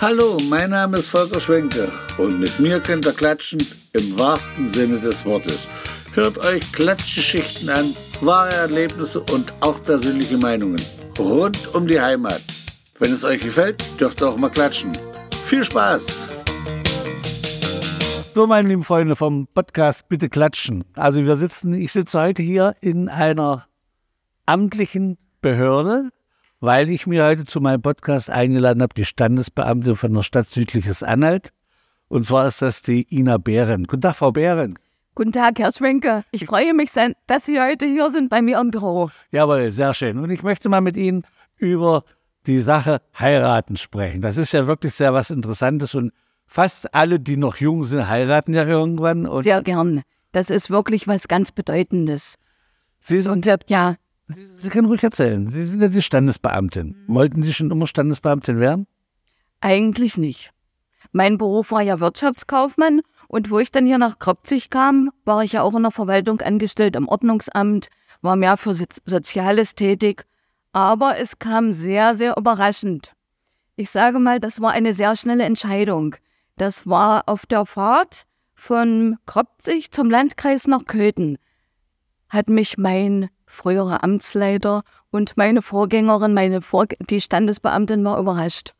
Hallo, mein Name ist Volker Schwenke und mit mir könnt ihr klatschen im wahrsten Sinne des Wortes. Hört euch Klatschgeschichten an, wahre Erlebnisse und auch persönliche Meinungen rund um die Heimat. Wenn es euch gefällt, dürft ihr auch mal klatschen. Viel Spaß! So, meine lieben Freunde vom Podcast Bitte klatschen. Also wir sitzen, ich sitze heute hier in einer amtlichen Behörde, weil ich mir heute zu meinem Podcast eingeladen habe, die Standesbeamte von der Stadt Südliches Anhalt. Und zwar ist das die Ina Behren. Guten Tag, Frau Behren. Guten Tag, Herr Schwenke. Ich freue mich, dass Sie heute hier sind bei mir im Büro. Jawohl, sehr schön. Und ich möchte mal mit Ihnen über die Sache heiraten sprechen. Das ist ja wirklich sehr was Interessantes und fast alle, die noch jung sind, heiraten ja irgendwann. sehr gern. Das ist wirklich was ganz Bedeutendes. Sie sind ja, ja Sie, Sie, können ruhig erzählen. Sie sind ja die Standesbeamtin. Mhm. Wollten Sie schon immer Standesbeamtin werden? Eigentlich nicht. Mein Beruf war ja Wirtschaftskaufmann und wo ich dann hier nach Kropzig kam, war ich ja auch in der Verwaltung angestellt, im Ordnungsamt, war mehr für Soziales tätig. Aber es kam sehr, sehr überraschend. Ich sage mal, das war eine sehr schnelle Entscheidung. Das war auf der Fahrt von Kropzig zum Landkreis nach Köthen. Hat mich mein früherer Amtsleiter und meine Vorgängerin, meine Vor die Standesbeamtin war überrascht.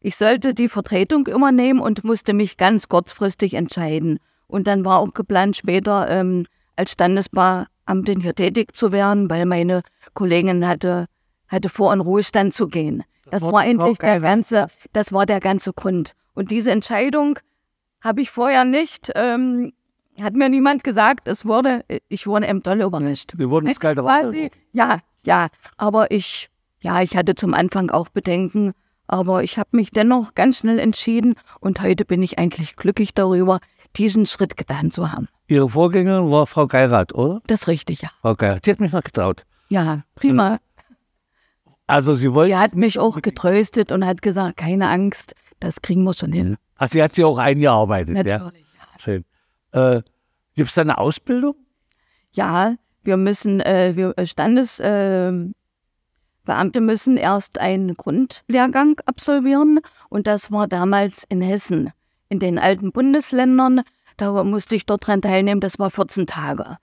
Ich sollte die Vertretung übernehmen und musste mich ganz kurzfristig entscheiden. Und dann war auch geplant, später ähm, als Standesbeamtin hier tätig zu werden, weil meine Kollegin hatte, hatte vor, in Ruhestand zu gehen. Das, das war endlich der ganze, das war der ganze Grund. Und diese Entscheidung habe ich vorher nicht ähm, hat mir niemand gesagt, es wurde, ich wurde im Dolle überrascht. Wir wurden ins kalte Wasser. Quasi, ja, ja, aber ich, ja, ich hatte zum Anfang auch Bedenken, aber ich habe mich dennoch ganz schnell entschieden und heute bin ich eigentlich glücklich darüber, diesen Schritt getan zu haben. Ihre Vorgängerin war Frau Geirat, oder? Das ist richtig, ja. Frau Geirat, die hat mich noch getraut. Ja, prima. Also sie wollte... Sie hat mich auch getröstet und hat gesagt, keine Angst, das kriegen wir schon hin. Also sie hat sie auch eingearbeitet, Natürlich, ja? ja. Schön. Äh, Gibt es da eine Ausbildung? Ja, wir müssen, äh, wir äh, Standesbeamte äh, müssen erst einen Grundlehrgang absolvieren und das war damals in Hessen. In den alten Bundesländern, da musste ich dort dran teilnehmen, das war 14 Tage.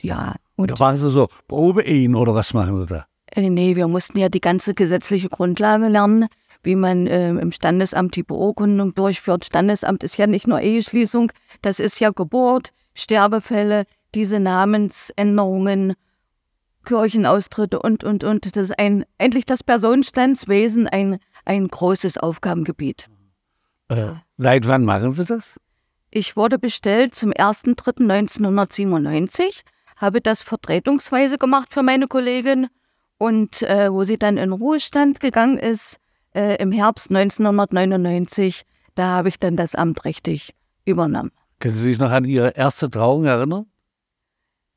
Ja. Und da machen Sie so Probeehen oder was machen Sie da? Äh, nee, wir mussten ja die ganze gesetzliche Grundlage lernen wie man äh, im Standesamt die Beurkundung durchführt. Standesamt ist ja nicht nur Eheschließung, das ist ja Geburt, Sterbefälle, diese Namensänderungen, Kirchenaustritte und, und, und. Das ist ein, endlich das Personenstandswesen ein, ein großes Aufgabengebiet. Äh, seit wann machen Sie das? Ich wurde bestellt zum 1.3.1997, habe das vertretungsweise gemacht für meine Kollegin und äh, wo sie dann in Ruhestand gegangen ist, äh, im Herbst 1999, da habe ich dann das Amt richtig übernommen. Können Sie sich noch an Ihre erste Trauung erinnern?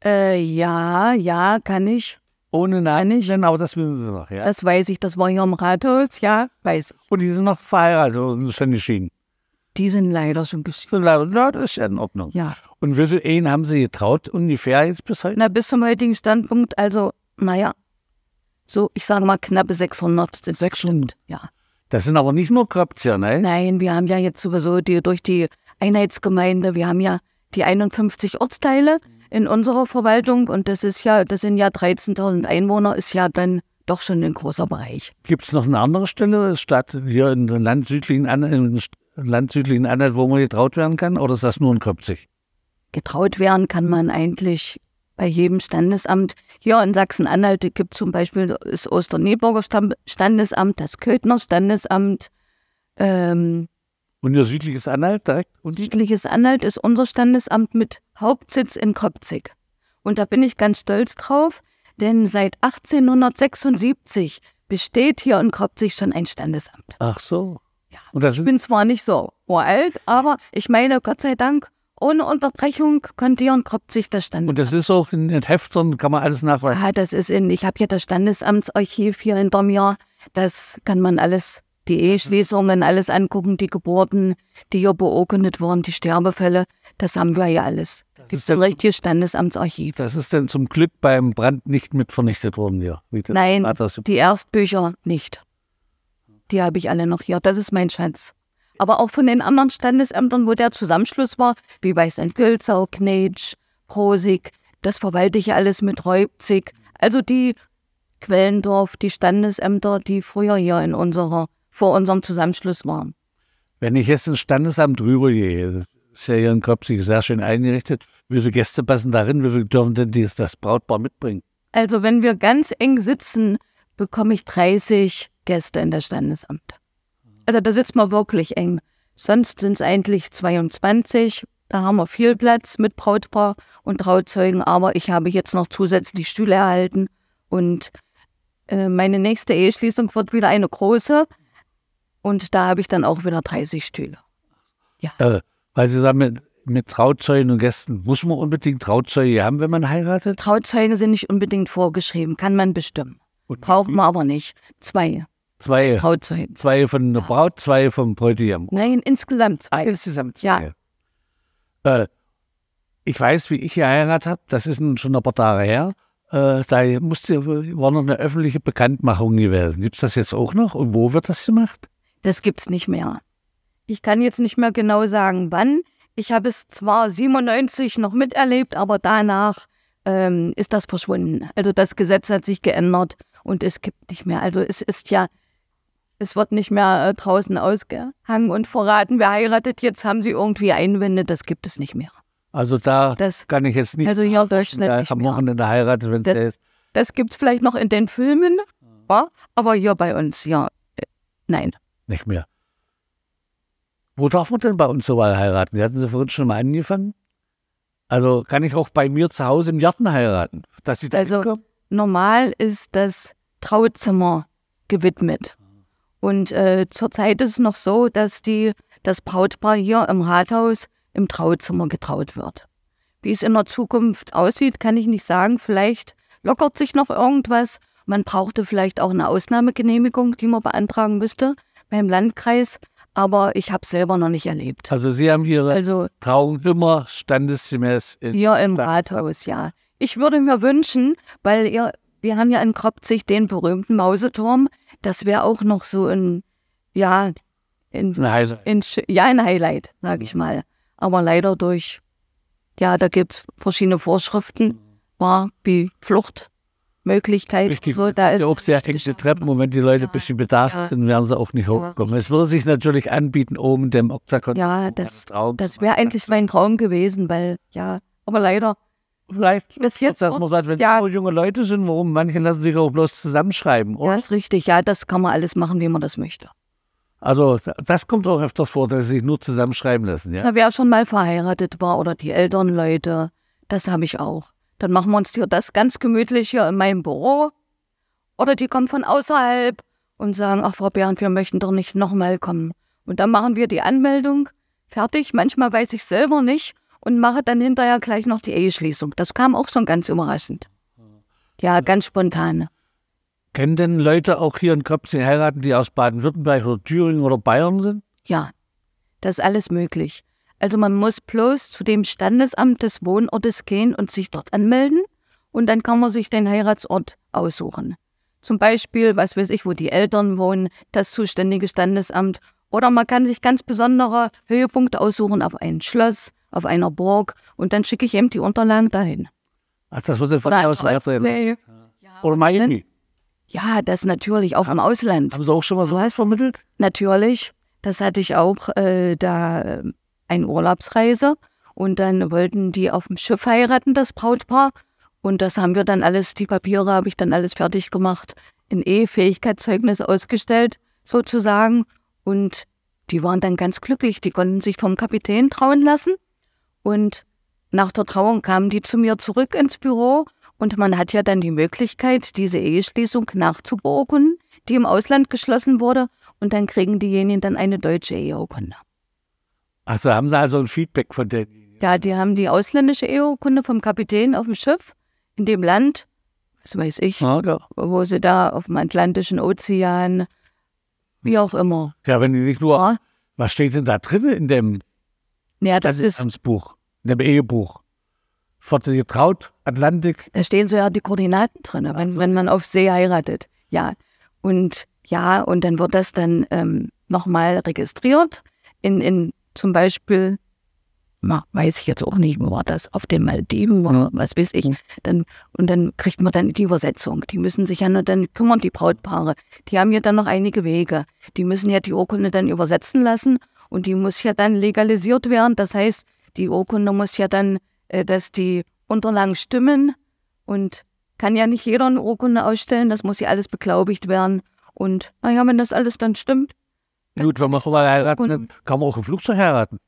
Äh, ja, ja, kann ich. Ohne Namen nennen, aber das wissen Sie noch, ja? Das weiß ich, das war hier im Rathaus, ja, weiß ich. Und die sind noch verheiratet oder sind schon geschieden? Die sind leider schon geschieden. Leider, na, das ist ja in Ordnung. Ja. Und wie viele Ehen haben Sie getraut ungefähr jetzt bis heute? Na, bis zum heutigen Standpunkt, also, naja, so, ich sage mal, knappe 600 sind 600, ja. Das sind aber nicht nur Kröpzer, ne? Nein, wir haben ja jetzt sowieso die, durch die Einheitsgemeinde, wir haben ja die 51 Ortsteile in unserer Verwaltung und das ist ja, das sind ja 13.000 Einwohner, ist ja dann doch schon ein großer Bereich. Gibt es noch eine andere Stelle, Stadt hier in Land südlichen, An Land südlichen Anhalt, wo man getraut werden kann, oder ist das nur in Köpzig? Getraut werden kann man eigentlich bei jedem Standesamt. Hier in Sachsen-Anhalt gibt es zum Beispiel das Osterneburger Standesamt, das Köthner Standesamt. Ähm, und Ihr südliches Anhalt direkt? Und südliches Anhalt ist unser Standesamt mit Hauptsitz in Kopzig. Und da bin ich ganz stolz drauf, denn seit 1876 besteht hier in Kopzig schon ein Standesamt. Ach so. Ja. ich bin zwar nicht so alt, aber ich meine, Gott sei Dank ohne Unterbrechung kontieren koppt sich das Standesamt. Und das ist auch in den Heftern, kann man alles nachweisen? Ja, das ist in, ich habe ja das Standesamtsarchiv hier hinter mir. Das kann man alles, die Eheschließungen, alles angucken, die Geburten, die hier beurkundet wurden, die Sterbefälle, das haben wir ja alles. Das ist ein richtiges Standesamtsarchiv. Das ist denn zum Glück beim Brand nicht mit vernichtet worden hier? Nein, die Erstbücher nicht. die habe ich alle noch hier. Das ist mein Schatz. Aber auch von den anderen Standesämtern, wo der Zusammenschluss war, wie bei St. Gülzau, Knetsch, Prosig, das verwalte ich alles mit Reupzig. Also die Quellendorf, die Standesämter, die früher hier in unserer, vor unserem Zusammenschluss waren. Wenn ich jetzt ins Standesamt rübergehe, ist ja hier in Kopzig sehr schön eingerichtet, wie viele Gäste passen darin, wie viele dürfen denn die, das Brautpaar mitbringen? Also wenn wir ganz eng sitzen, bekomme ich 30 Gäste in das Standesamt. Also da sitzt man wirklich eng. Sonst sind es eigentlich 22. Da haben wir viel Platz mit Brautpaar und Trauzeugen, aber ich habe jetzt noch zusätzlich Stühle erhalten und äh, meine nächste Eheschließung wird wieder eine große und da habe ich dann auch wieder 30 Stühle. Ja. Äh, weil Sie sagen, mit, mit Trauzeugen und Gästen, muss man unbedingt Trauzeuge haben, wenn man heiratet? Trauzeuge sind nicht unbedingt vorgeschrieben, kann man bestimmen. Und Braucht man aber nicht. Zwei. Zwei. Trauzeugen. Zwei von der Braut, zwei vom Bräutigam. Nein, insgesamt zwei. Insgesamt zwei. Ja. Äh, ich weiß, wie ich geheiratet habe, das ist nun schon ein paar Tage her. Äh, da musste, war noch eine öffentliche Bekanntmachung gewesen. Gibt es das jetzt auch noch und wo wird das gemacht? Das gibt es nicht mehr. Ich kann jetzt nicht mehr genau sagen, wann. Ich habe es zwar 97 noch miterlebt, aber danach ähm, ist das verschwunden. Also das Gesetz hat sich geändert und es gibt nicht mehr. Also es ist ja, es wird nicht mehr äh, draußen ausgehangen und verraten, wer heiratet. Jetzt haben sie irgendwie Einwände, das gibt es nicht mehr. Also da das, kann ich jetzt nicht. Also hier Deutschland nicht am Wochenende heiratet, wenn es ist. Das gibt es vielleicht noch in den Filmen, ja, aber hier bei uns, ja, äh, nein. Nicht mehr. Wo darf man denn bei uns so mal heiraten? Sie hatten Sie vorhin schon mal angefangen? Also kann ich auch bei mir zu Hause im Garten heiraten? Dass Sie da also hinkommen? normal ist das Trauzimmer gewidmet. Und äh, zurzeit ist es noch so, dass die, das Brautpaar hier im Rathaus im Trauzimmer getraut wird. Wie es in der Zukunft aussieht, kann ich nicht sagen. Vielleicht lockert sich noch irgendwas. Man brauchte vielleicht auch eine Ausnahmegenehmigung, die man beantragen müsste beim Landkreis aber ich habe selber noch nicht erlebt. Also Sie haben Ihre also, Trauung immer standesgemäß in hier im Rathaus, ja. Ich würde mir wünschen, weil ihr, wir haben ja in Kropzig den berühmten Mauseturm, das wäre auch noch so ein, ja, in, ein Highlight. In, ja, ein Highlight, sage ich mal. Aber leider durch, ja, da gibt es verschiedene Vorschriften, war wie Flucht Möglichkeit. Richtig, so, da ist ja auch sehr enge Treppen und wenn die Leute ja, ein bisschen bedacht ja, sind, werden sie auch nicht hochkommen. Ja. Es würde sich natürlich anbieten, oben dem Oktagon. Ja, das, das wäre eigentlich mein Traum gewesen, weil, ja, aber leider. Vielleicht ist jetzt, dass man sagt, wenn ja. so junge Leute sind, warum manche lassen sich auch bloß zusammenschreiben, oder? Ja, ist richtig. Ja, das kann man alles machen, wie man das möchte. Also, das kommt auch öfters vor, dass sie sich nur zusammenschreiben lassen, ja? Na, wer schon mal verheiratet war oder die älteren Leute, das habe ich auch. Dann machen wir uns hier das ganz gemütlich hier in meinem Büro. Oder die kommen von außerhalb und sagen, ach Frau Bernd, wir möchten doch nicht nochmal kommen. Und dann machen wir die Anmeldung, fertig. Manchmal weiß ich selber nicht und mache dann hinterher gleich noch die Eheschließung. Das kam auch schon ganz überraschend. Ja, ganz spontan. Kennen denn Leute auch hier in Köpzing heiraten, die aus Baden-Württemberg oder Thüringen oder Bayern sind? Ja, das ist alles möglich. Also man muss bloß zu dem Standesamt des Wohnortes gehen und sich dort anmelden und dann kann man sich den Heiratsort aussuchen. Zum Beispiel, was weiß ich, wo die Eltern wohnen, das zuständige Standesamt. Oder man kann sich ganz besondere Höhepunkte aussuchen auf ein Schloss, auf einer Burg und dann schicke ich eben die Unterlagen dahin. Ach, das muss von aus nee. Oder Miami. Ja, das natürlich auch im Ausland. Haben Sie auch schon mal so was vermittelt? Natürlich. Das hatte ich auch äh, da eine Urlaubsreise und dann wollten die auf dem Schiff heiraten, das Brautpaar. Und das haben wir dann alles, die Papiere habe ich dann alles fertig gemacht, in E-Fähigkeitszeugnis ausgestellt, sozusagen. Und die waren dann ganz glücklich, die konnten sich vom Kapitän trauen lassen. Und nach der Trauung kamen die zu mir zurück ins Büro und man hat ja dann die Möglichkeit, diese Eheschließung nachzubeurkunden, die im Ausland geschlossen wurde. Und dann kriegen diejenigen dann eine deutsche Eheurkunde. Achso, haben Sie also ein Feedback von denen? Ja, die haben die ausländische EU-Kunde vom Kapitän auf dem Schiff in dem Land, was weiß ich, ja. wo sie da auf dem Atlantischen Ozean, wie auch immer. Ja, wenn die nicht nur, ja. was steht denn da drin in dem ja, das ist, Buch, in dem Ehebuch? Forte getraut, Atlantik. Da stehen so ja die Koordinaten drin, wenn, wenn man auf See heiratet. Ja, und Ja, und dann wird das dann ähm, nochmal registriert in, in zum Beispiel, na, weiß ich jetzt auch nicht, wo war das, auf den Maldiven oder was weiß ich. Dann, und dann kriegt man dann die Übersetzung. Die müssen sich ja nur dann kümmern, die Brautpaare. Die haben ja dann noch einige Wege. Die müssen ja die Urkunde dann übersetzen lassen und die muss ja dann legalisiert werden. Das heißt, die Urkunde muss ja dann, äh, dass die Unterlagen stimmen und kann ja nicht jeder eine Urkunde ausstellen. Das muss ja alles beglaubigt werden. Und naja, wenn das alles dann stimmt, Gut, wenn man so heiraten, kann man auch im Flugzeug heiraten.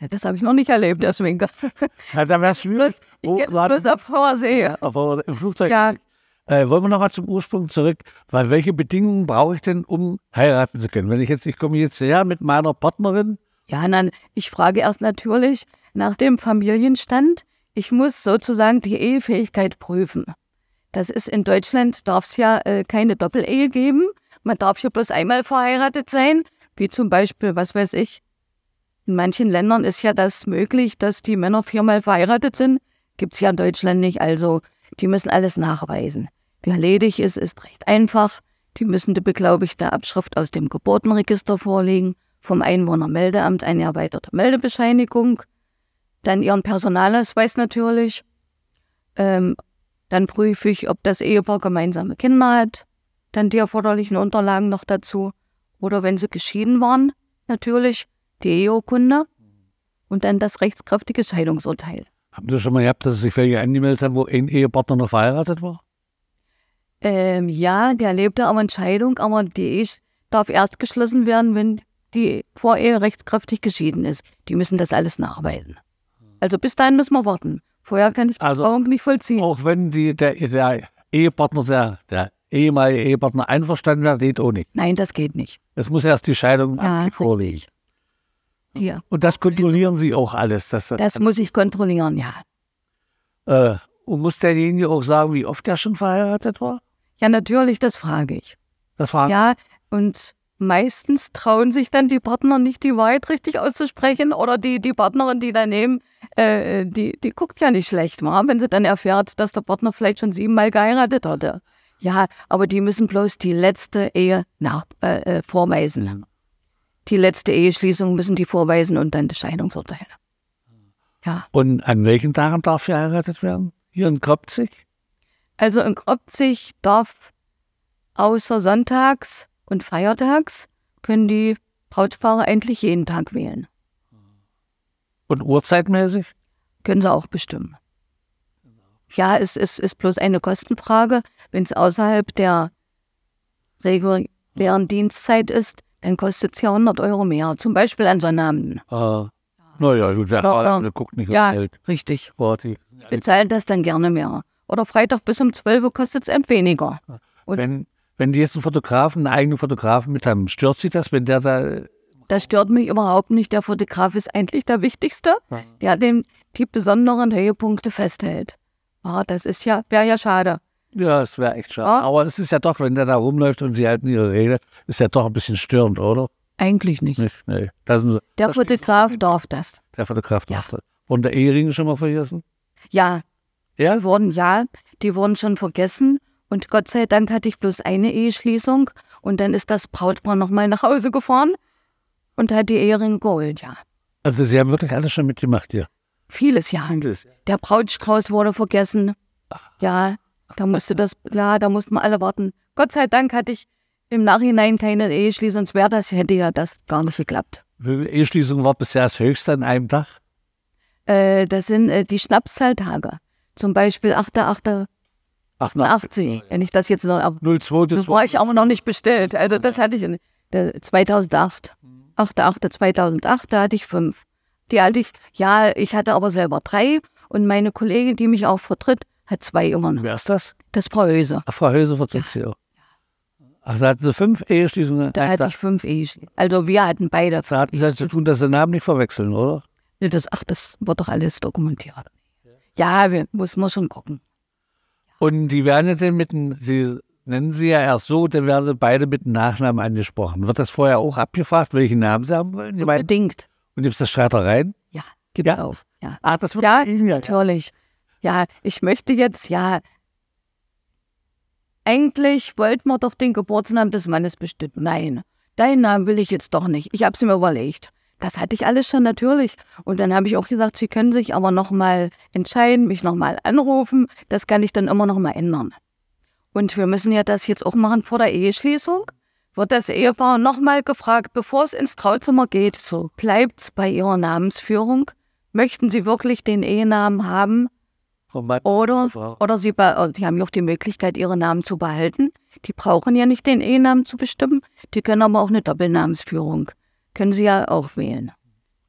ja, das habe ich noch nicht erlebt, deswegen. Ja, dann wäre es schwierig. ich kenne gerade- bloß auf Vorsee. Aber im Flugzeug. Ja, Äh, wollen wir noch mal zum Ursprung zurück? Weil welche Bedingungen brauche ich denn, um heiraten zu können? Wenn ich jetzt, ich komme jetzt her mit meiner Partnerin, ja, nein, ich frage erst natürlich nach dem Familienstand. Ich muss sozusagen die Ehefähigkeit prüfen. Das ist in Deutschland, darf es ja äh, keine Doppelehe geben. Man darf ja bloß einmal verheiratet sein, wie zum Beispiel, was weiß ich, in manchen Ländern ist ja das möglich, dass die Männer viermal verheiratet sind. Gibt es ja in Deutschland nicht. Also die müssen alles nachweisen. Wer ledig ist, ist recht einfach. Die müssen die beglaubigte Abschrift aus dem Geburtenregister vorlegen, vom Einwohnermeldeamt eine erweiterte Meldebescheinigung, dann ihren Personalausweis natürlich. Ähm, dann prüfe ich, ob das Ehepaar gemeinsame Kinder hat. Dann die erforderlichen Unterlagen noch dazu. Oder wenn sie geschieden waren, natürlich die Eheurkunde und dann das rechtskräftige Scheidungsurteil. Haben Sie schon mal gehabt, dass sich welche angemeldet haben, wo ein Ehepartner noch verheiratet war? Ähm, ja, der lebte aber in Scheidung, aber die Ehe darf erst geschlossen werden, wenn die Vorehe rechtskräftig geschieden ist. Die müssen das alles nachweisen. Also bis dahin müssen wir warten. Vorher kann ich die Also- Trauung nicht vollziehen. Auch wenn die, der, der Ehepartner, der, der ehemalige Ehepartner einverstanden wäre, geht auch nicht. Nein, das geht nicht. Es muss erst die Scheidung Ja, vorliegen. richtig. Die, Und das kontrollieren Sie auch alles. Dass das, das muss ich kontrollieren, ja. äh, und muss derjenige auch sagen, wie oft er schon verheiratet war? Ja, natürlich, das frage ich. Das war Ja, und meistens trauen sich dann die Partner nicht, die Wahrheit richtig auszusprechen. Oder die, die Partnerin, die daneben, äh, die, die guckt ja nicht schlecht, wa? wenn sie dann erfährt, dass der Partner vielleicht schon siebenmal geheiratet hatte. Ja, aber die müssen bloß die letzte Ehe nach, äh, äh, vorweisen. Die letzte Eheschließung müssen die vorweisen und dann das Scheidungsurteil. Ja, Und an welchen Tagen darf verheiratet werden? Hier in Kropzig? also in Kropzig darf außer sonntags und feiertags können die Brautpaare eigentlich jeden Tag wählen. Und uhrzeitmäßig? Können sie auch bestimmen. Ja, es ist, ist bloß eine Kostenfrage. Wenn es außerhalb der regulären Dienstzeit ist, dann kostet es ja 100 Euro mehr. Zum Beispiel an Sonnabenden. Äh, naja, gut, wer Ja, ja. guckt nicht Ja, aufs Geld. richtig. Warte. Bezahlen das dann gerne mehr. Oder Freitag bis um 12 Uhr kostet es weniger. Und- Wenn, wenn die jetzt einen Fotografen, einen eigenen Fotografen mit haben, stört sich das, wenn der da. Das stört mich überhaupt nicht. Der Fotograf ist eigentlich der Wichtigste, der dem die besonderen Höhepunkte festhält. Ja, das ist ja, wäre ja schade. Ja, es wäre echt schade. Ja. Aber es ist ja doch, wenn der da rumläuft und sie halten ihre Rede, ist ja doch ein bisschen störend, oder? Eigentlich nicht. Nicht? Nee. Das ist, Der das Fotograf darf das. der Fotograf Ja. macht das. Und der Ehering schon mal vergessen? Ja, Ja? Die wurden, ja, die wurden schon vergessen. Und Gott sei Dank hatte ich bloß eine Eheschließung. Und dann ist das Brautpaar nochmal nach Hause gefahren und hat die Ehering geholt, ja. Also Sie haben wirklich alles schon mitgemacht hier. Vieles, ja. Der Brautstrauß wurde vergessen. Ja, da musste das, ja, da mussten wir alle warten. Gott sei Dank hatte ich im Nachhinein keine Eheschließung, sonst wäre das, hätte ja das gar nicht geklappt. Wie Eheschließungen war bisher das höchste an einem Tag? Äh, das sind äh, die Schnapszahltage. Zum Beispiel 8.8.80, 88. wenn ich das jetzt noch, ab- 02. Das war ich aber noch nicht bestellt. Also das hatte ich in der 2008. 8.8.2008, da hatte ich fünf. Die hatte ich, ja, ich hatte aber selber drei und meine Kollegin, die mich auch vertritt, hat zwei noch. Wer ist das? Das ist Frau Höse. Ach, Frau Höse auch. Ach, da hatten Sie fünf Eheschließungen. Da hatte ich fünf Eheschließungen. Also wir hatten beide. Da hatten Sie zu tun, dass Sie den Namen nicht verwechseln, oder? Nee, Das, ach, das wird doch alles dokumentiert. Ja, wir muss man schon gucken. Und die werden dann mit dem, Sie nennen sie ja erst so, dann werden sie beide mit dem Nachnamen angesprochen. Wird das vorher auch abgefragt, welchen Namen sie haben wollen? Unbedingt. und gibt es da Streitereien? Ja, gibt's Ja. auch. Ja. Ah, das wird ja. natürlich. Ja, ich möchte jetzt, ja, eigentlich wollten wir doch den Geburtsnamen des Mannes bestimmen. Nein, deinen Namen will ich jetzt doch nicht. Ich habe es mir überlegt. Das hatte ich alles schon natürlich. Und dann habe ich auch gesagt, Sie können sich aber nochmal entscheiden, mich nochmal anrufen. Das kann ich dann immer nochmal ändern. Und wir müssen ja das jetzt auch machen vor der Eheschließung. Wird das Ehepaar nochmal gefragt, bevor es ins Trauzimmer geht, so bleibt's bei Ihrer Namensführung? Möchten Sie wirklich den Ehenamen haben? Oder, oder Sie, Sie haben ja auch die Möglichkeit, Ihre Namen zu behalten. Die brauchen ja nicht den Ehenamen zu bestimmen. Die können aber auch eine Doppelnamensführung. Können Sie ja auch wählen.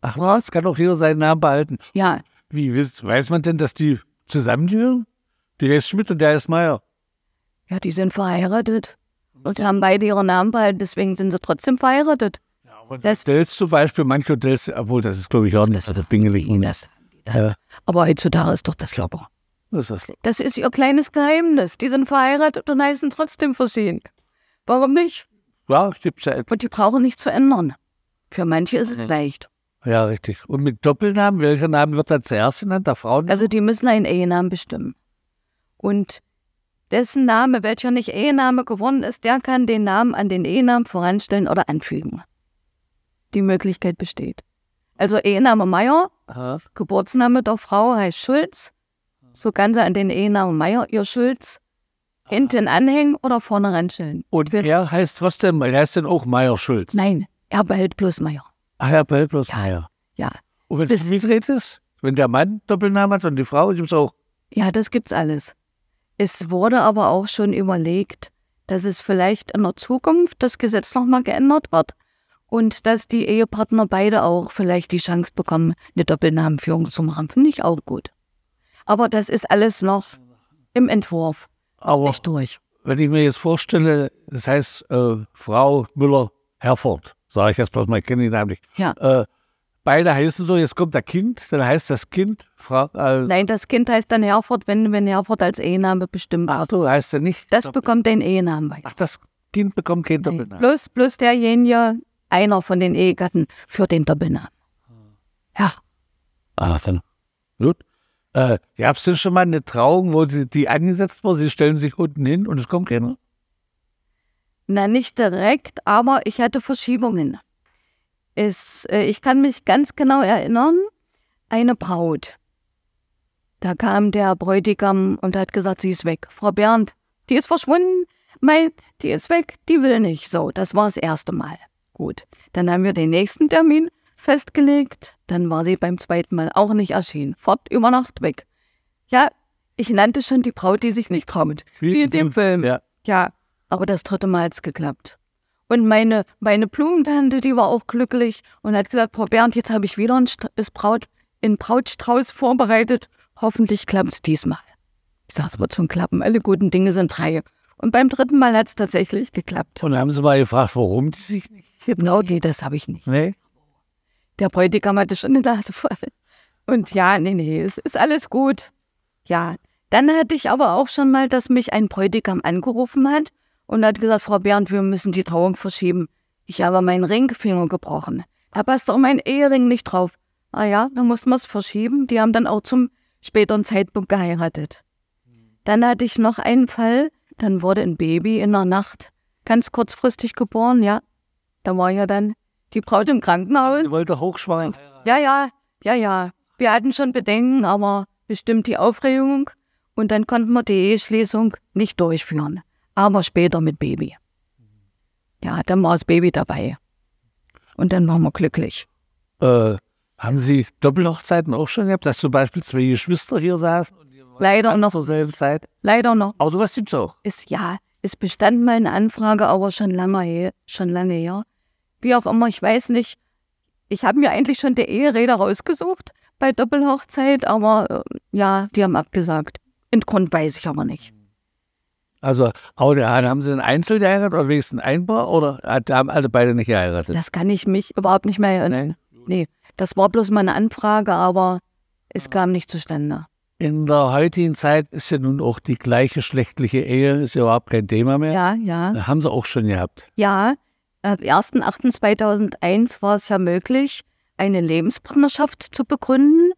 Ach was, kann auch jeder seinen Namen behalten. Ja. Wie weiß man denn, dass die zusammengehören? Der ist Schmidt und der ist Meier. Ja, die sind verheiratet und haben beide ihre Namen behalten, deswegen sind sie trotzdem verheiratet. Ja, aber das Hotels zum Beispiel, manche Hotels, obwohl das ist, glaube ich, auch nicht, das, das Bingelig. Das, ja. Aber heutzutage ist doch das locker. Das ist, das, ist ihr kleines Geheimnis. Die sind verheiratet und heißen trotzdem verschieden. Warum nicht? Ja, gibt's ja. Und die brauchen nicht zu ändern. Für manche ist es leicht. Ja, richtig. Und mit Doppelnamen, welcher Name wird da zuerst genannt? Der Frauen? Also die müssen einen Ehenamen bestimmen. Und dessen Name, welcher nicht Ehename geworden ist, der kann den Namen an den Ehenamen voranstellen oder anfügen. Die Möglichkeit besteht. Also Ehename Meier, Aha. Geburtsname der Frau heißt Schulz. So kann sie an den Ehenamen Meier ihr Schulz hinten anhängen oder vorne ranstellen. Und er heißt trotzdem, er heißt dann auch Meier Schulz? Nein, er behält bloß Meier. Ach, er behält bloß ja. Meier. Ja. Und wenn es umgedreht ist? Wenn der Mann Doppelnamen hat und die Frau, gibt es auch? Ja, das gibt's alles. Es wurde aber auch schon überlegt, dass es vielleicht in der Zukunft das Gesetz nochmal geändert wird und dass die Ehepartner beide auch vielleicht die Chance bekommen, eine Doppelnamenführung zu machen. Finde ich auch gut. Aber das ist alles noch im Entwurf. Aber nicht durch. Wenn ich mir jetzt vorstelle, das heißt äh, Frau Müller-Herford, sage ich jetzt bloß mal, ich kenne Namen nicht. Ja. Äh, beide heißen so, jetzt kommt der Kind, dann heißt das Kind Frau. Äh, Nein, das Kind heißt dann Herford, wenn, wenn Herford als Ehename bestimmt wird. Ach so, heißt er nicht. Das Doppel bekommt den Ehenamen. Ach, das Kind bekommt keinen Doppelnamen. Plus, plus derjenige, einer von den Ehegatten, für den Doppelnamen. Ja. Ah, dann. Gut. Äh, Gab es denn schon mal eine Trauung, wo sie, die angesetzt wurde? Sie stellen sich unten hin und es kommt keiner? Na, nicht direkt, aber ich hatte Verschiebungen. Es, äh, ich kann mich ganz genau erinnern, eine Braut. Da kam der Bräutigam und hat gesagt, sie ist weg. Frau Bernd, die ist verschwunden, mein, die ist weg, die will nicht. So, das war das erste Mal. Gut, dann haben wir den nächsten Termin festgelegt. Dann war sie beim zweiten Mal auch nicht erschienen. Fort über Nacht weg. Ja, ich nannte schon die Braut, die sich nicht traut. Wie, in dem Film. Ja. ja, aber das dritte Mal hat es geklappt. Und meine, meine Blumentante, die war auch glücklich und hat gesagt, Frau Bernd, jetzt habe ich wieder ein, Braut, einen Brautstrauß vorbereitet. Hoffentlich klappt es diesmal. Ich sage, es wird schon klappen. Alle guten Dinge sind drei. Und beim dritten Mal hat es tatsächlich geklappt. Und haben Sie mal gefragt, warum die sich nicht Genau, nee, das habe ich nicht. Nee? Der Bräutigam hatte schon eine Nase voll. Und ja, nee, nee, es ist alles gut. Ja, dann hatte ich aber auch schon mal, dass mich ein Bräutigam angerufen hat und hat gesagt, Frau Bernd, wir müssen die Trauung verschieben. Ich habe meinen Ringfinger gebrochen. Da passt doch mein Ehering nicht drauf. Ah ja, dann mussten wir es verschieben. Die haben dann auch zum späteren Zeitpunkt geheiratet. Dann hatte ich noch einen Fall, dann wurde ein Baby in der Nacht ganz kurzfristig geboren, ja. Da war ja dann die Braut im Krankenhaus. Sie wollte hochschwanger. Ja, ja, ja, ja. Wir hatten schon Bedenken, aber bestimmt die Aufregung. Und dann konnten wir die Eheschließung nicht durchführen. Aber später mit Baby. Ja, dann war das Baby dabei. Und dann waren wir glücklich. Äh, haben Sie Doppelhochzeiten auch schon gehabt, dass zum Beispiel zwei Geschwister hier saßen? Leider noch. Zur selben Zeit? Leider noch. Aber sowas gibt's auch? Ist, ja, es bestand mal eine Anfrage, aber schon lange, schon lange her wie auch immer, ich weiß nicht. Ich habe mir eigentlich schon die Eheräder rausgesucht bei Doppelhochzeit, aber äh, ja, die haben abgesagt. Den Grund weiß ich aber nicht. Also, haben Sie einen Einzel geheiratet oder wenigstens ein Paar oder haben alle beide nicht geheiratet? Das kann ich mich überhaupt nicht mehr erinnern. Nee, das war bloß mal eine Anfrage, aber es kam nicht zustande. In der heutigen Zeit ist ja nun auch die gleichgeschlechtliche Ehe ist ja überhaupt kein Thema mehr. Ja, ja. Haben Sie auch schon gehabt? Ja, am 1.8.2001 war es ja möglich, eine Lebenspartnerschaft zu begründen.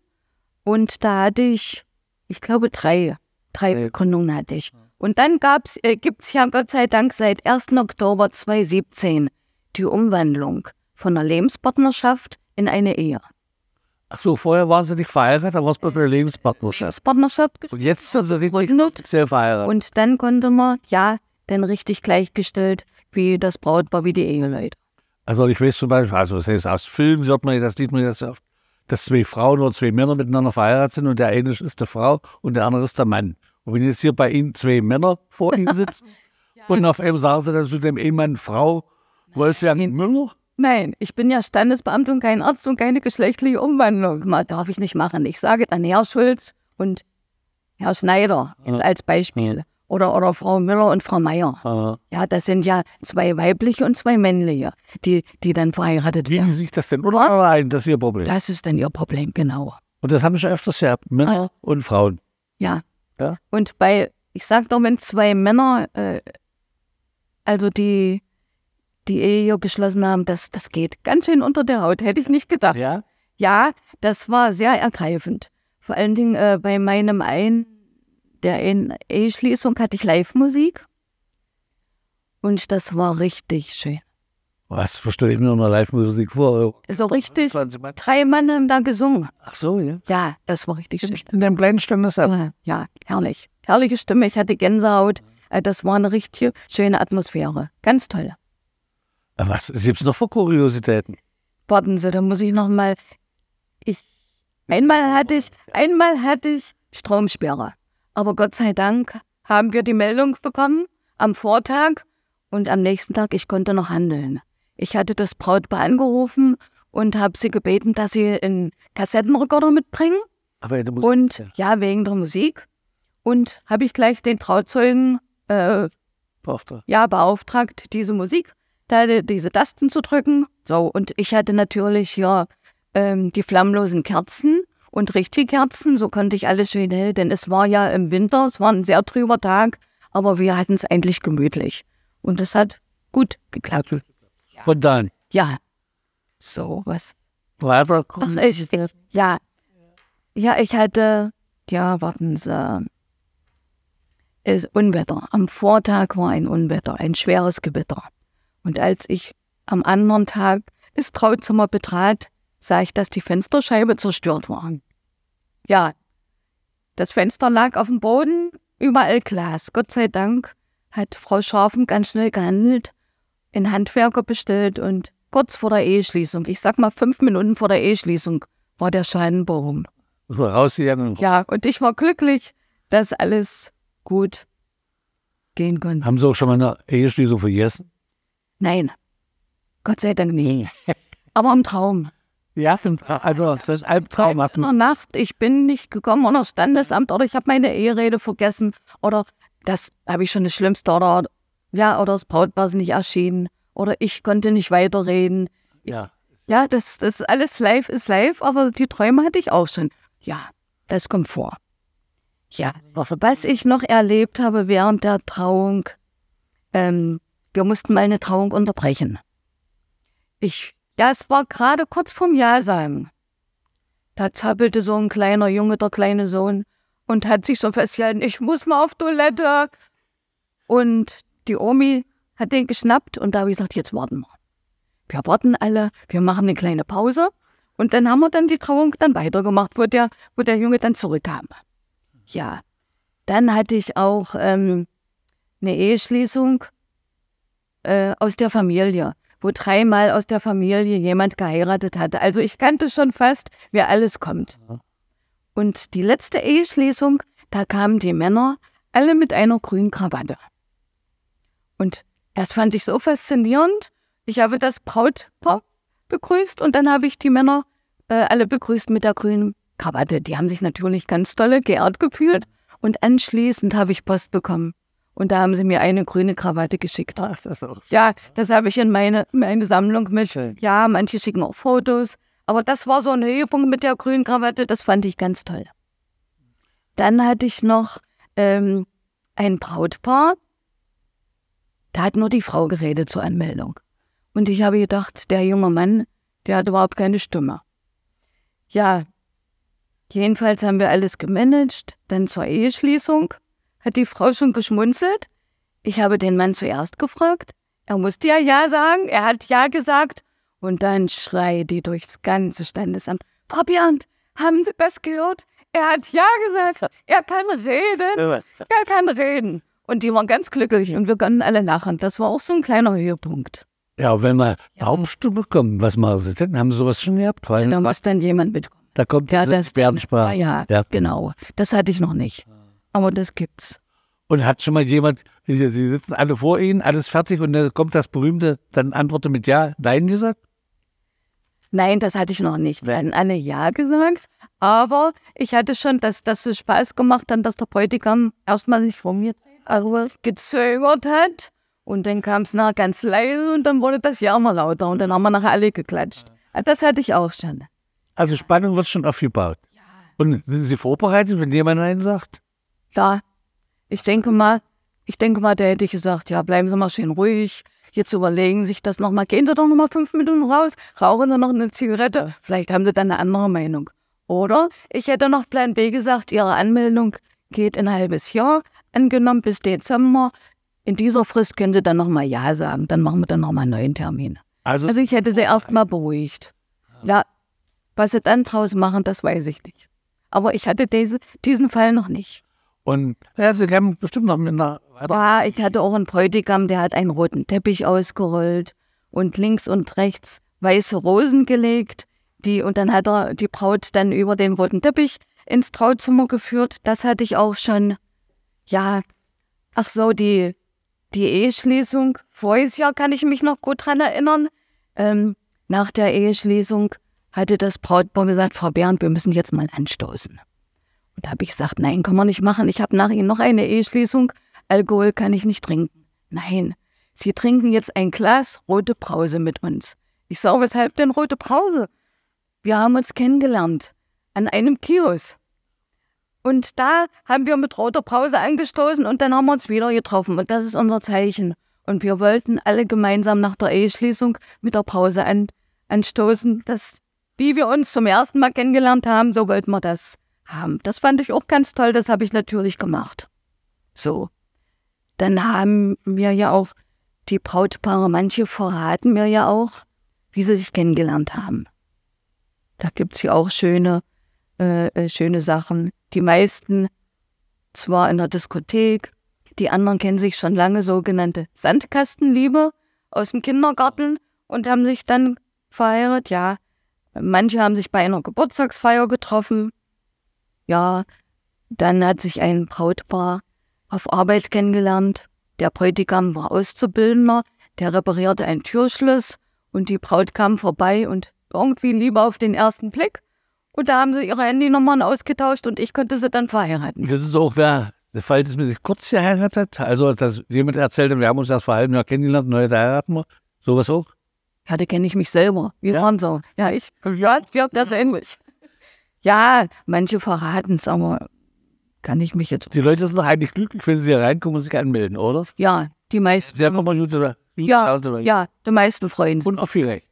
Und da hatte ich, ich glaube, drei, drei Begründungen hatte ich. Und dann gab's, äh, gibt es ja Gott sei Dank seit 1. Oktober 2017 die Umwandlung von einer Lebenspartnerschaft in eine Ehe. Ach so, vorher waren sie nicht verheiratet, da war es bei der Lebenspartnerschaft. Lebenspartnerschaft Und jetzt sind sie richtig gegründet sehr verheiratet. und dann konnte man, ja, dann richtig gleichgestellt wie das Brautpaar, wie die Eheleute. Also ich weiß zum Beispiel, also das heißt, aus Filmen hört man, ja, das sieht man jetzt oft, dass zwei Frauen oder zwei Männer miteinander verheiratet sind und der eine ist der Frau und der andere ist der Mann. Und wenn jetzt hier bei Ihnen zwei Männer vor Ihnen sitzen und auf einmal sagen Sie dann zu dem Ehemann, Frau Wolfgang Müller, Nein, ich bin ja Standesbeamter und kein Arzt und keine geschlechtliche Umwandlung. Mal darf ich nicht machen. Ich sage dann Herr Schulz und Herr Schneider jetzt als Beispiel. Oder, oder Frau Müller und Frau Meier. Ja, das sind ja zwei weibliche und zwei männliche, die, die dann verheiratet wie werden. Sie sich das denn oder allein, das ist Ihr Problem. Das ist dann ihr Problem, genau. Und das haben Sie öfters gehabt, Männer Ja. und Frauen. Ja. Ja. Und bei, ich sag doch, wenn zwei Männer, äh, also die, die Ehe geschlossen haben, das, das geht ganz schön unter der Haut, hätte ich nicht gedacht. Ja? Ja, das war sehr ergreifend. Vor allen Dingen äh, bei meinem ein, der Eheschließung hatte ich Live-Musik. Und das war richtig schön. Was verstehe ich mir unter Live-Musik vor? So richtig, 20 Mann. drei Mann haben da gesungen. Ach so, ja. Ja, das war richtig schön. In dem kleinen Standesamt. Ja, ja, herrlich. Herrliche Stimme, ich hatte Gänsehaut. Äh, Das war eine richtig schöne Atmosphäre. Ganz toll. Was gibt es noch für Kuriositäten? Warten Sie, da muss ich noch mal. Ich einmal hatte ich, einmal hatte ich Stromsperre. Aber Gott sei Dank haben wir die Meldung bekommen am Vortag und am nächsten Tag, ich konnte noch handeln. Ich hatte das Brautpaar angerufen und habe sie gebeten, dass sie einen Kassettenrekorder mitbringen. Aber musst, Und ja, wegen der Musik. Und habe ich gleich den Trauzeugen äh, Tochter. ja, beauftragt, diese Musik, diese Tasten zu drücken. So, und ich hatte natürlich hier ähm, die flammlosen Kerzen und Richtkerzen, so konnte ich alles schön hell, denn es war ja im Winter, es war ein sehr trüber Tag, aber wir hatten es eigentlich gemütlich. Und es hat gut geklappt. Spontan. Ja. So, was? Weiter. Ach, ich, ja. Ja, ich hatte, ja, warten Sie. Es Unwetter. Am Vortag war ein Unwetter, ein schweres Gewitter. Und als ich am anderen Tag das Trauzimmer betrat, sah ich, dass die Fensterscheibe zerstört war. Ja, das Fenster lag auf dem Boden, überall Glas. Gott sei Dank hat Frau Scharfen ganz schnell gehandelt, einen Handwerker bestellt und kurz vor der Eheschließung, ich sag mal fünf Minuten vor der Eheschließung, war der behoben. So rausgegangen. Ja, und ich war glücklich, dass alles gut gehen konnte. Haben Sie auch schon mal eine Eheschließung vergessen? Nein, Gott sei Dank nicht. Aber im Traum. Ja, also das ist Albtraum. In der Nacht, ich bin nicht gekommen oder Standesamt oder ich habe meine Eherede vergessen oder das habe ich schon das Schlimmste oder ja, oder das Brautpaar ist nicht erschienen oder ich konnte nicht weiterreden. Ja. Ja, das, das alles live ist live, aber die Träume hatte ich auch schon. Ja, das kommt vor. Ja, was ich noch erlebt habe während der Trauung, ähm, wir mussten mal eine Trauung unterbrechen. Ich, ja, es war gerade kurz vorm Ja sagen. Da zappelte so ein kleiner Junge, der kleine Sohn, und hat sich so festgehalten, ich muss mal auf Toilette. Und die Omi hat den geschnappt und da habe ich gesagt, jetzt warten wir. Wir warten alle, wir machen eine kleine Pause und dann haben wir dann die Trauung dann weitergemacht, wo der, wo der Junge dann zurückkam. Ja, dann hatte ich auch ähm, eine Eheschließung äh, aus der Familie, wo dreimal aus der Familie jemand geheiratet hatte. Also ich kannte schon fast, wer alles kommt. Und die letzte Eheschließung, da kamen die Männer alle mit einer grünen Krawatte. Und das fand ich so faszinierend. Ich habe das Brautpaar begrüßt und dann habe ich die Männer äh, alle begrüßt mit der grünen Krawatte. Die haben sich natürlich ganz tolle geehrt gefühlt. Und anschließend habe ich Post bekommen. Und da haben sie mir eine grüne Krawatte geschickt. Ach, das auch. Ja, das habe ich in meine, meine Sammlung mit. Schön. Ja, manche schicken auch Fotos. Aber das war so ein Höhepunkt mit der grünen Krawatte, das fand ich ganz toll. Dann hatte ich noch ähm, ein Brautpaar. Da hat nur die Frau geredet zur Anmeldung. Und ich habe gedacht, der junge Mann, der hat überhaupt keine Stimme. Ja, jedenfalls haben wir alles gemanagt. Dann zur Eheschließung hat die Frau schon geschmunzelt. Ich habe den Mann zuerst gefragt. Er musste ja Ja sagen. Er hat Ja gesagt. Und dann schreit die durchs ganze Standesamt. Frau Bernd, haben Sie das gehört? Er hat Ja gesagt. Er kann reden. Er kann reden. Und die waren ganz glücklich und wir konnten alle lachen. Das war auch so ein kleiner Höhepunkt. Ja, wenn wir Ja. Taubstumme kommen, was machen Sie denn? Haben Sie sowas schon gehabt? Weil Da muss dann jemand mitkommen. da kommt Ja, das Gebärdensprache. Ja, ja, Ja. genau. Das hatte ich noch nicht. Aber das gibt's. Und hat schon mal jemand, Sie Sie sitzen alle vor Ihnen, alles fertig und dann kommt das berühmte, dann antworte mit Ja, Nein gesagt? Nein, das hatte ich noch nicht. Dann alle Ja gesagt. Aber ich hatte schon, dass das so Spaß gemacht hat, dass der Bräutigam erstmal sich vor mir also gezögert hat. Und dann kam es nachher ganz leise und dann wurde das Ja immer lauter. Und dann haben wir nachher alle geklatscht. Ah, Das hatte ich auch schon. Also Spannung wird schon aufgebaut. Und sind Sie vorbereitet, wenn jemand Nein sagt? Ja, ich denke mal, ich denke mal, da hätte ich gesagt, ja, bleiben Sie mal schön ruhig. Jetzt überlegen Sie sich das nochmal. Gehen Sie doch nochmal fünf Minuten raus, rauchen Sie noch eine Zigarette. Vielleicht haben Sie dann eine andere Meinung. Oder ich hätte noch Plan B gesagt, Ihre Anmeldung geht ein halbes Jahr, angenommen bis Dezember. In dieser Frist können Sie dann nochmal Ja sagen. Dann machen wir dann nochmal einen neuen Termin. Also, Also ich hätte sie erstmal beruhigt. Ja, was sie dann draus machen, das weiß ich nicht. Aber ich hatte diese, diesen Fall noch nicht. Und ja, Sie haben bestimmt noch mit einer weiter. Ja, ich hatte auch einen Bräutigam, der hat einen roten Teppich ausgerollt und links und rechts weiße Rosen gelegt. Die, und dann hat er die Braut dann über den roten Teppich ins Trauzimmer geführt. Das hatte ich auch schon. Ja, ach so, die, die Eheschließung. Voriges Jahr kann ich mich noch gut dran erinnern. Ähm, nach der Eheschließung hatte das Brautpaar gesagt, Frau Bernd, wir müssen jetzt mal anstoßen. Da habe ich gesagt, nein, kann man nicht machen. Ich habe nach Ihnen noch eine Eheschließung. Alkohol kann ich nicht trinken. Nein, Sie trinken jetzt ein Glas rote Brause mit uns. Ich sage, weshalb denn rote Brause? Wir haben uns kennengelernt an einem Kiosk. Und da haben wir mit roter Brause angestoßen und dann haben wir uns wieder getroffen. Und das ist unser Zeichen. Und wir wollten alle gemeinsam nach der Eheschließung mit der Pause an, anstoßen. Das, wie wir uns zum ersten Mal kennengelernt haben, so wollten wir das haben. Das fand ich auch ganz toll, das habe ich natürlich gemacht. So. Dann haben mir ja auch die Brautpaare, manche verraten mir ja auch, wie sie sich kennengelernt haben. Da gibt es ja auch schöne, äh, äh, schöne Sachen. Die meisten zwar in der Diskothek, die anderen kennen sich schon lange, sogenannte Sandkastenliebe aus dem Kindergarten und haben sich dann verheiratet. Ja, manche haben sich bei einer Geburtstagsfeier getroffen. Ja, dann hat sich ein Brautpaar auf Arbeit kennengelernt. Der Bräutigam war Auszubildender, der reparierte ein Türschloss und die Braut kam vorbei und irgendwie Liebe auf den ersten Blick. Und da haben sie ihre Handynummern ausgetauscht und ich konnte sie dann verheiraten. Das ist auch wer, der Fall, dass man sich kurz geheiratet. Also, dass jemand erzählt, wir haben uns erst vor einem Jahr kennengelernt, neu heiraten wir. Sowas auch? Ja, da kenne ich mich selber. Wir Ja? waren so. Ja, ich. Ja, ja, das ähnlich. Ja, manche verraten es, aber kann ich mich jetzt. Die Leute sind doch eigentlich glücklich, wenn sie hier reinkommen und sich anmelden, oder? Ja, die meisten. Sie haben immer gut oder? Ja, ja, die meisten freuen sich. Und auch viel recht.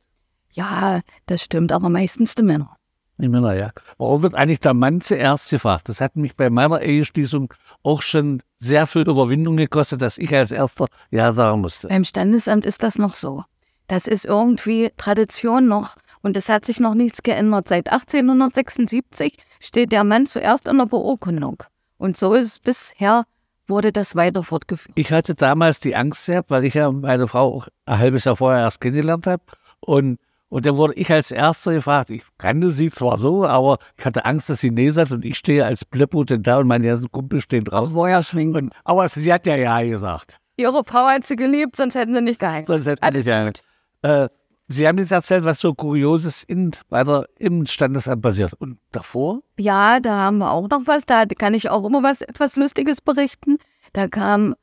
Ja, das stimmt, aber meistens die Männer. Die Männer, ja. Warum wird eigentlich der Mann zuerst gefragt? Das hat mich bei meiner Eheschließung auch schon sehr viel Überwindung gekostet, dass ich als Erster Ja sagen musste. Beim Standesamt ist das noch so. Das ist irgendwie Tradition noch und es hat sich noch nichts geändert. Seit 1876 steht der Mann zuerst in der Beurkundung. Und so ist es bisher, wurde das weiter fortgeführt. Ich hatte damals die Angst gehabt, weil ich ja meine Frau auch ein halbes Jahr vorher erst kennengelernt habe. Und, und dann wurde ich als Erster gefragt. Ich kannte sie zwar so, aber ich hatte Angst, dass sie nee sagt und ich stehe als Blippo denn da und meine ganzen Kumpel stehen draußen. War ja schwingen. Und, aber sie hat ja Ja gesagt. Ihre Frau hat sie geliebt, sonst hätten sie nicht geheiratet. Sonst hätte alles ja nicht. Äh, sie haben jetzt erzählt, was so Kurioses in, weiter im Standesamt passiert. Und davor? Ja, da haben wir auch noch was. Da kann ich auch immer was etwas Lustiges berichten. Da kam,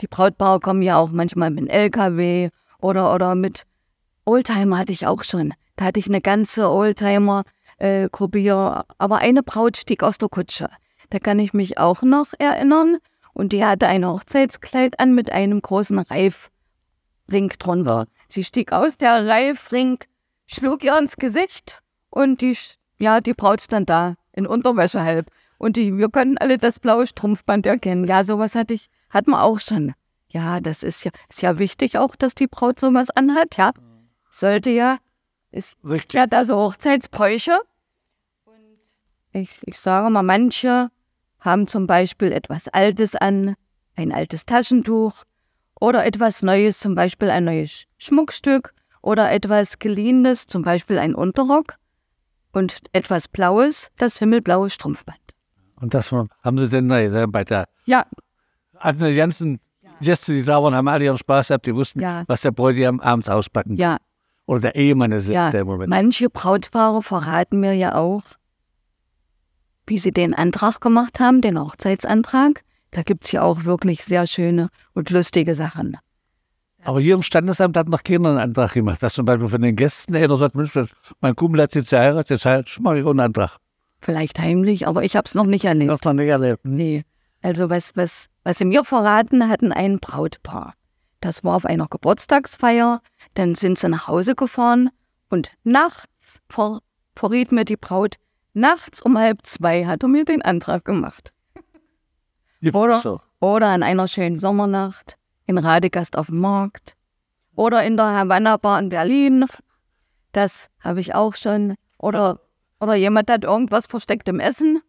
die Brautpaare kommen ja auch manchmal mit einem LKW oder, oder mit Oldtimer hatte ich auch schon. Da hatte ich eine ganze Oldtimer-Gruppe hier. Aber eine Braut stieg aus der Kutsche. Da kann ich mich auch noch erinnern. Und die hatte ein Hochzeitskleid an mit einem großen Reifring drunter. Sie stieg aus, der Reifring schlug ihr ins Gesicht und die, ja, die Braut stand da in Unterwäsche halb. Und die, wir können alle das blaue Strumpfband erkennen. Ja, sowas hatte ich, hat man auch schon. Ja, das ist ja, ist ja wichtig auch, dass die Braut sowas anhat, ja. Sollte ja. Ist, Richtig. ja, da so Hochzeitsbräuche. Und ich, ich sage mal, manche haben zum Beispiel etwas Altes an, ein altes Taschentuch oder etwas Neues, zum Beispiel ein neues Schmuckstück oder etwas Geliehenes, zum Beispiel ein Unterrock und etwas Blaues, das himmelblaue Strumpfband. Und das haben sie denn äh, bei der Ja, also die ganzen Gäste, die da waren, haben alle ihren Spaß gehabt. Die wussten, Ja. was der Bräutigam abends auspacken ja, Oder der Ehemann ist ja. der Moment. Manche Brautpaare verraten mir ja auch, wie sie den Antrag gemacht haben, den Hochzeitsantrag. Da gibt es ja auch wirklich sehr schöne und lustige Sachen. Aber hier im Standesamt hat noch keiner einen Antrag gemacht. Dass zum Beispiel von den Gästen einer sagt, Mensch, mein Kumpel hat jetzt geheiratet, jetzt halt, mache ich auch einen Antrag. Vielleicht heimlich, aber ich habe es noch nicht erlebt. Noch nicht erlebt. Nee. Also was, was, was sie mir verraten hatten, ein Brautpaar. Das war auf einer Geburtstagsfeier, dann sind sie nach Hause gefahren und nachts ver, verriet mir die Braut, nachts um halb zwei hat er mir den Antrag gemacht. Oder? So. Oder an einer schönen Sommernacht in Radegast auf dem Markt. Oder in der Havanna Bar in Berlin. Das habe ich auch schon. Oder, oder jemand hat irgendwas versteckt im Essen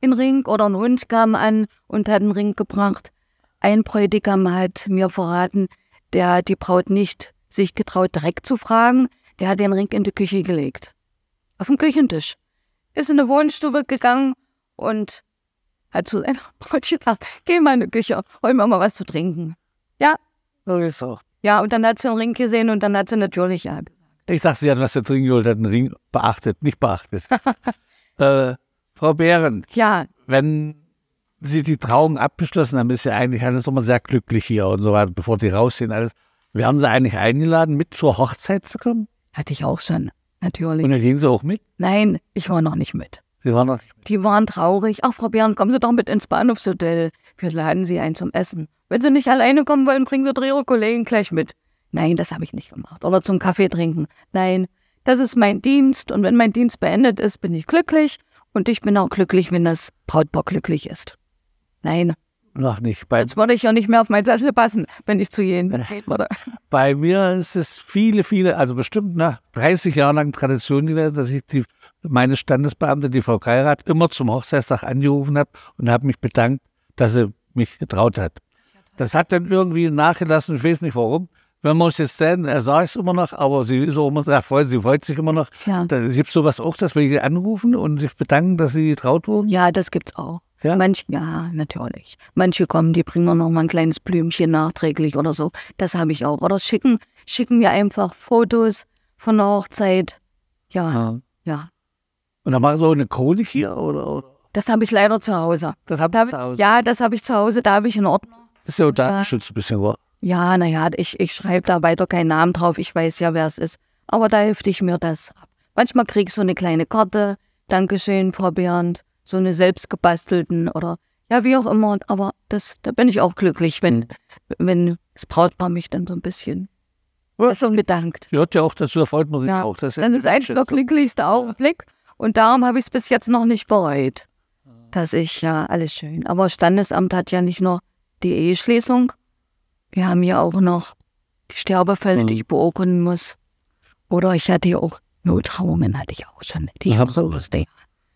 in Ring. Oder ein Hund kam an und hat einen Ring gebracht. Ein Bräutigam hat mir verraten, der hat die Braut nicht sich getraut, direkt zu fragen. Der hat den Ring in die Küche gelegt. Auf den Küchentisch. Ist in die Wohnstube gegangen und hat zu seiner Braut gesagt, geh mal in die Küche, hol mir mal was zu trinken. Ja, So ja, und dann hat sie den Ring gesehen und dann hat sie natürlich ja gesagt. Ich dachte, sie hat was zu trinken geholt, hat einen Ring beachtet, nicht beachtet. äh, Frau Behren, Ja, wenn Sie die Trauung abgeschlossen haben, ist ja eigentlich alles immer sehr glücklich hier und so weiter, bevor die rausgehen, alles. Werden Sie eigentlich eingeladen, mit zur Hochzeit zu kommen? hatte ich auch schon, natürlich. Und dann gehen Sie auch mit? Nein, ich war noch nicht mit. Sie waren mit. Die waren traurig. Ach, Frau Behren, kommen Sie doch mit ins Bahnhofshotel. Wir laden Sie ein zum Essen. Wenn Sie nicht alleine kommen wollen, bringen Sie Ihre Kollegen gleich mit. Nein, das habe ich nicht gemacht. Oder zum Kaffee trinken. Nein, das ist mein Dienst und wenn mein Dienst beendet ist, bin ich glücklich und ich bin auch glücklich, wenn das Brautpaar glücklich ist. Nein, Noch nicht. Bei, jetzt würde ich ja nicht mehr auf meinen Sessel passen, wenn ich zu jenen gehen würde. bei mir ist es viele, viele, also bestimmt nach 30 Jahren lang Tradition gewesen, dass ich die, meine Standesbeamte, die Frau Keirat, immer zum Hochzeitstag angerufen habe und habe mich bedankt, dass sie mich getraut hat. Das hat dann irgendwie nachgelassen, ich weiß nicht warum. Wenn man es jetzt sehen, er sagt es immer noch, aber sie ist auch immer sehr freut, sie freut sich immer noch. Ja. Da gibt sowas auch, dass wir anrufen und sich bedanken, dass sie getraut wurden. Ja, das gibt's auch. Ja? Manche, ja, natürlich. Manche kommen, die bringen mir noch mal ein kleines Blümchen nachträglich oder so. Das habe ich auch. Oder schicken, schicken mir einfach Fotos von der Hochzeit. Ja, Ja. ja. Und dann machen sie auch eine Chronik hier oder, oder? Das habe ich leider zu Hause. Das haben Da, sie zu Hause. ja, das habe ich zu Hause, da habe ich einen Ordner. Ist ja auch Datenschutz ein bisschen, wa? Ja, naja, ich, ich schreibe da weiter keinen Namen drauf, ich weiß ja, wer es ist. Aber da hefte ich mir das ab. Manchmal krieg ich so eine kleine Karte, Dankeschön, Frau Bernd, so eine selbstgebastelten oder ja, wie auch immer. Aber das, da bin ich auch glücklich, wenn, wenn das Brautpaar mich dann so ein bisschen so bedankt. Gehört ja auch dazu, da freut man sich Ja, auch. Das dann ist eigentlich der glücklichste Augenblick. Und darum habe ich es bis jetzt noch nicht bereut. Dass ich, ja, alles schön. Aber Standesamt hat ja nicht nur die Eheschließung. Wir haben ja auch noch die Sterbefälle, die ich beurkunden muss. Oder ich hatte ja auch Notrauungen, hatte ich auch schon. Die Ja. haben so lustig.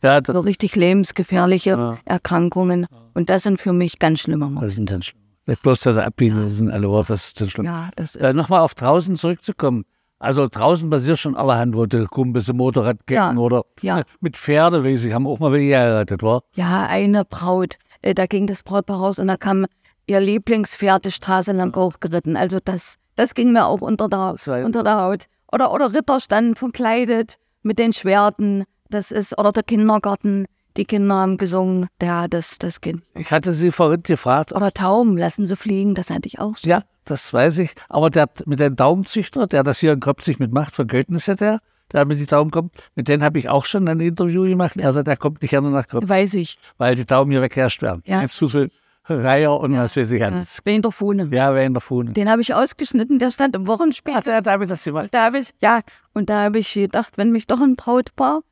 Ja, So das, richtig lebensgefährliche Ja. Erkrankungen. Und das sind für mich ganz schlimme Momente. das sind dann schlimm. Bloß, sie abbiegen, das sind alle Worte, das ist dann schlimm. Ja, das ist. Äh, Nochmal auf draußen zurückzukommen. Also draußen passiert schon allerhand, wo der Kumpel im Motorrad Ja, oder ja. äh, mit Pferde, weiß ich, haben auch mal welche geheiratet, war? Ja, eine Braut. Äh, Da ging das Brautpaar raus und da kam ihr Lieblingspferd die Straße lang hochgeritten. Also das, das ging mir auch unter der, unter der Haut. Oder, oder Ritter standen verkleidet mit den Schwerten. Das ist, oder der Kindergarten. Die Kinder haben gesungen. Ja, das, das Kind. Ich hatte sie vorhin gefragt, Oder Tauben, lassen sie fliegen. Das hatte ich auch schon. ja, das weiß ich, aber der mit dem Daumenzüchter, der das hier in Kopzig mitmacht, von ja der, der mit die Daumen kommt, mit dem habe ich auch schon ein Interview gemacht. Er sagt, er kommt nicht gerne nach Kopzig, Weiß ich. weil die Daumen hier wegherrscht werden. Ja. Zu viel Reiher und was weiß ich alles. Wen der Fuhne. Ja, wer in der Fuhne. Den habe ich ausgeschnitten, der stand im Wochenspiel. Ja, da habe ich das gemacht. Da habe ich, ja, und da habe ich gedacht, wenn mich doch ein Brautpaar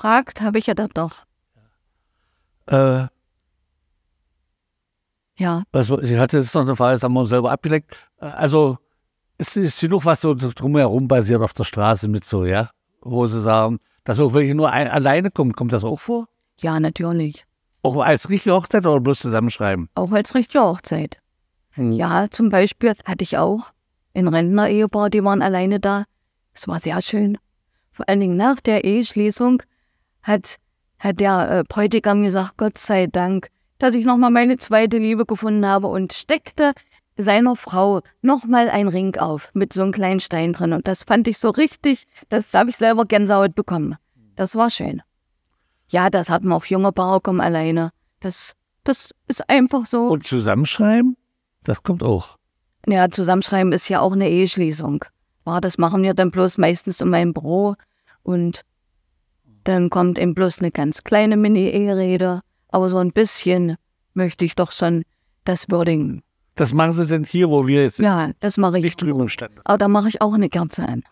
fragt, habe ich ja das doch. Äh, Ja, was, sie hatte jetzt noch eine Frage, das haben wir uns selber abgeleckt. Äh, Also, ist, ist genug was so drumherum basiert auf der Straße mit so, ja? Wo sie sagen, dass auch welche nur ein, alleine kommt. Kommt das auch vor? ja, natürlich. Auch als richtige Hochzeit oder bloß zusammenschreiben? Auch als richtige Hochzeit. Hm. Ja, zum Beispiel hatte ich auch ein Rentner-Ehepaar, die waren alleine da. Es war sehr schön. Vor allen Dingen nach der Eheschließung hat, hat der äh, Bräutigam gesagt, Gott sei Dank, dass ich nochmal meine zweite Liebe gefunden habe und steckte seiner Frau nochmal ein Ring auf mit so einem kleinen Stein drin. Und das fand ich so richtig, das da habe ich selber Gänsehaut bekommen. Das war schön. Ja, das hat man auch junge kommen alleine. Das, das ist einfach so. Und zusammenschreiben? Das kommt auch. Ja, zusammenschreiben ist ja auch eine Eheschließung. Ja, das machen wir dann bloß meistens in meinem Büro und dann kommt eben bloß eine ganz kleine Mini-Eherede, aber so ein bisschen möchte ich doch schon das würdigen. Das machen sie denn hier, wo wir jetzt sind, Ja, das mache ich. nicht drüben im Stand. Aber da mache ich auch eine Kerze an.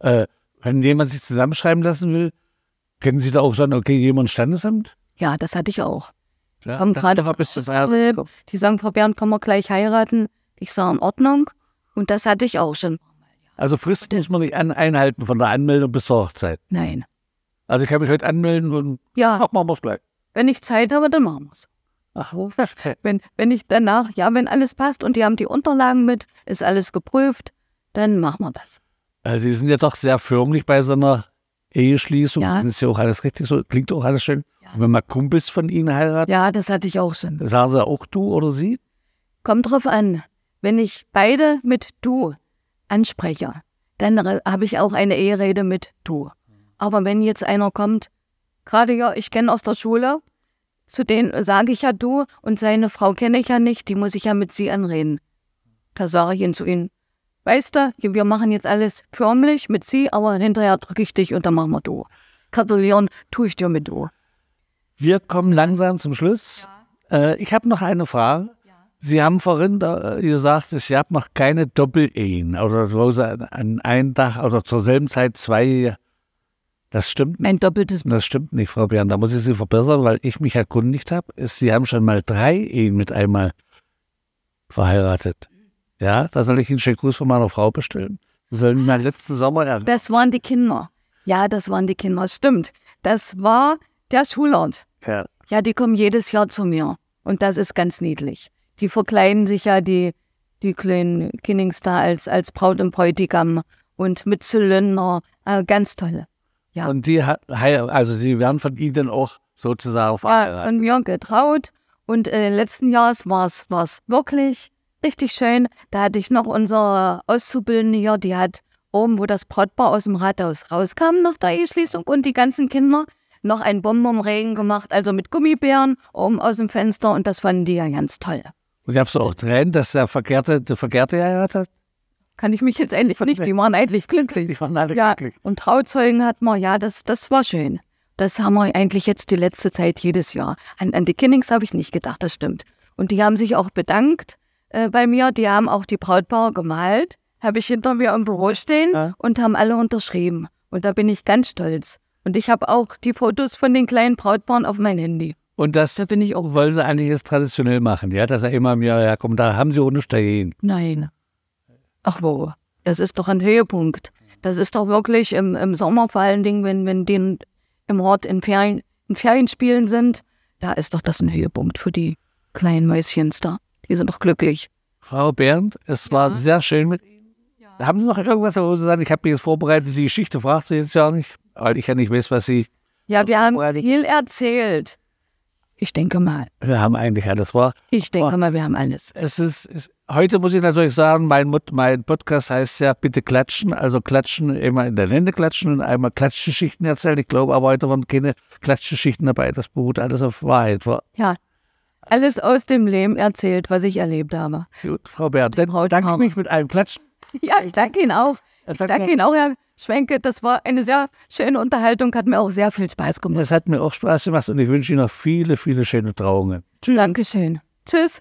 Äh, wenn jemand sich zusammenschreiben lassen will, können Sie da auch sagen, okay, jemand Standesamt? Ja, das hatte ich auch. Ja, Kommt gerade. Die sagen, Frau Bernd, können wir gleich heiraten? Ich sage, in Ordnung. Und das hatte ich auch schon. Also Fristen muss man nicht an, einhalten von der Anmeldung bis zur Hochzeit. Nein. Also ich kann mich heute anmelden und Ja, ach, machen wir es gleich. wenn ich Zeit habe, dann machen wir es. Ach, Wenn, wenn ich danach, ja, wenn alles passt und die haben die Unterlagen mit, ist alles geprüft, dann machen wir das. also Sie sind ja doch sehr förmlich bei so einer Eheschließung. Ja. Das ist ja auch alles richtig so, klingt auch alles schön. Und wenn mal Kumpels von Ihnen heiraten, Ja, das hatte ich auch schon. sagen Sie auch du oder sie? Kommt drauf an. Wenn ich beide mit du anspreche, dann habe ich auch eine Eherede mit du. Aber wenn jetzt einer kommt, gerade ja, ich kenne aus der Schule, zu denen sage ich ja du und seine Frau kenne ich ja nicht, die muss ich ja mit sie anreden. Da sage ich ihn zu ihnen, weißt du, wir machen jetzt alles förmlich mit sie, aber hinterher drücke ich dich und dann machen wir du. Gratulieren tue ich dir mit du. Wir kommen langsam zum Schluss. Äh, ich habe noch eine Frage. Sie haben vorhin äh, gesagt, es gab noch keine Doppelehen oder an, an einem Tag oder zur selben Zeit zwei. Das stimmt. Mein doppeltes Das stimmt nicht, Frau Bern. Da muss ich Sie verbessern, weil ich mich erkundigt habe. ist, Sie haben schon mal drei Ehen mit einmal verheiratet. Ja, da soll ich Ihnen einen schönen Gruß von meiner Frau bestellen. Sie sollen mal letzten Sommer er Das waren die Kinder. Ja, das waren die Kinder, stimmt. Das war der Schulort. ja. Ja, die kommen jedes Jahr zu mir. Und das ist ganz niedlich. Die verkleiden sich ja, die, die kleinen Kinnings da, als, als Braut und Bräutigam und mit Zylinder. Äh, ganz toll. Ja. Und die hat, also Sie werden von Ihnen auch sozusagen verheiratet. von mir getraut. Und äh, letzten Jahres war es wirklich richtig schön. Da hatte ich noch unsere Auszubildende hier, die hat oben, wo das Brautpaar aus dem Rathaus rauskam nach der Eheschließung und die ganzen Kinder noch ein Bonbonregen gemacht, also mit Gummibären oben aus dem Fenster und das fanden die ja ganz toll. Und ich habe so auch Tränen, dass der Verkehrte, der Verkehrte geheiratet hat. Kann ich mich jetzt endlich nicht, die waren eigentlich glücklich. Die waren alle Ja, glücklich. und Trauzeugen hatten wir, ja, das, das war schön. Das haben wir eigentlich jetzt die letzte Zeit jedes Jahr. An, an die Kinnings habe ich nicht gedacht, das stimmt. Und die haben sich auch bedankt äh, bei mir. Die haben auch die Brautpaare gemalt, habe ich hinter mir im Büro stehen Ja. und haben alle unterschrieben. Und da bin ich ganz stolz. Und ich habe auch die Fotos von den kleinen Brautpaaren auf mein Handy. Und das Da bin ich auch. wollen sie eigentlich jetzt traditionell machen, ja, dass er immer mir, ja komm, da haben sie ohne Stehen. Nein. Ach wo, das ist doch ein Höhepunkt. Das ist doch wirklich im, im Sommer vor allen Dingen, wenn, wenn die im Ort in, Ferien, in Ferienspielen sind, da ist doch das ein Höhepunkt für die kleinen Mäuschens da. Die sind doch glücklich. Frau Bernd, es war sehr schön mit Ihnen. Haben Sie noch irgendwas, wo Sie sagen, ich habe mich jetzt vorbereitet, die Geschichte fragt Sie jetzt ja nicht, weil ich ja nicht weiß, was Sie, Ja, wir haben viel erzählt. Ich denke mal. wir haben eigentlich alles war. Ich denke Oh. mal, wir haben alles. Es ist, es, heute muss ich natürlich sagen, mein, mein Podcast heißt ja bitte klatschen, also klatschen, immer in der Lände klatschen und einmal Klatschgeschichten erzählen. Ich glaube aber heute waren keine Klatschgeschichten dabei, das beruht alles auf Wahrheit. War. Ja. Alles aus dem Leben erzählt, was ich erlebt habe. Gut, Frau Bernd, dann danke ich mich mit einem Klatschen. Ja, ich danke Ihnen auch. Ich danke Ihnen auch, Herr Schwenke. Das war eine sehr schöne Unterhaltung, hat mir auch sehr viel Spaß gemacht. es hat mir auch Spaß gemacht und ich wünsche Ihnen noch viele, viele schöne Trauungen. Tschüss. Dankeschön. Tschüss.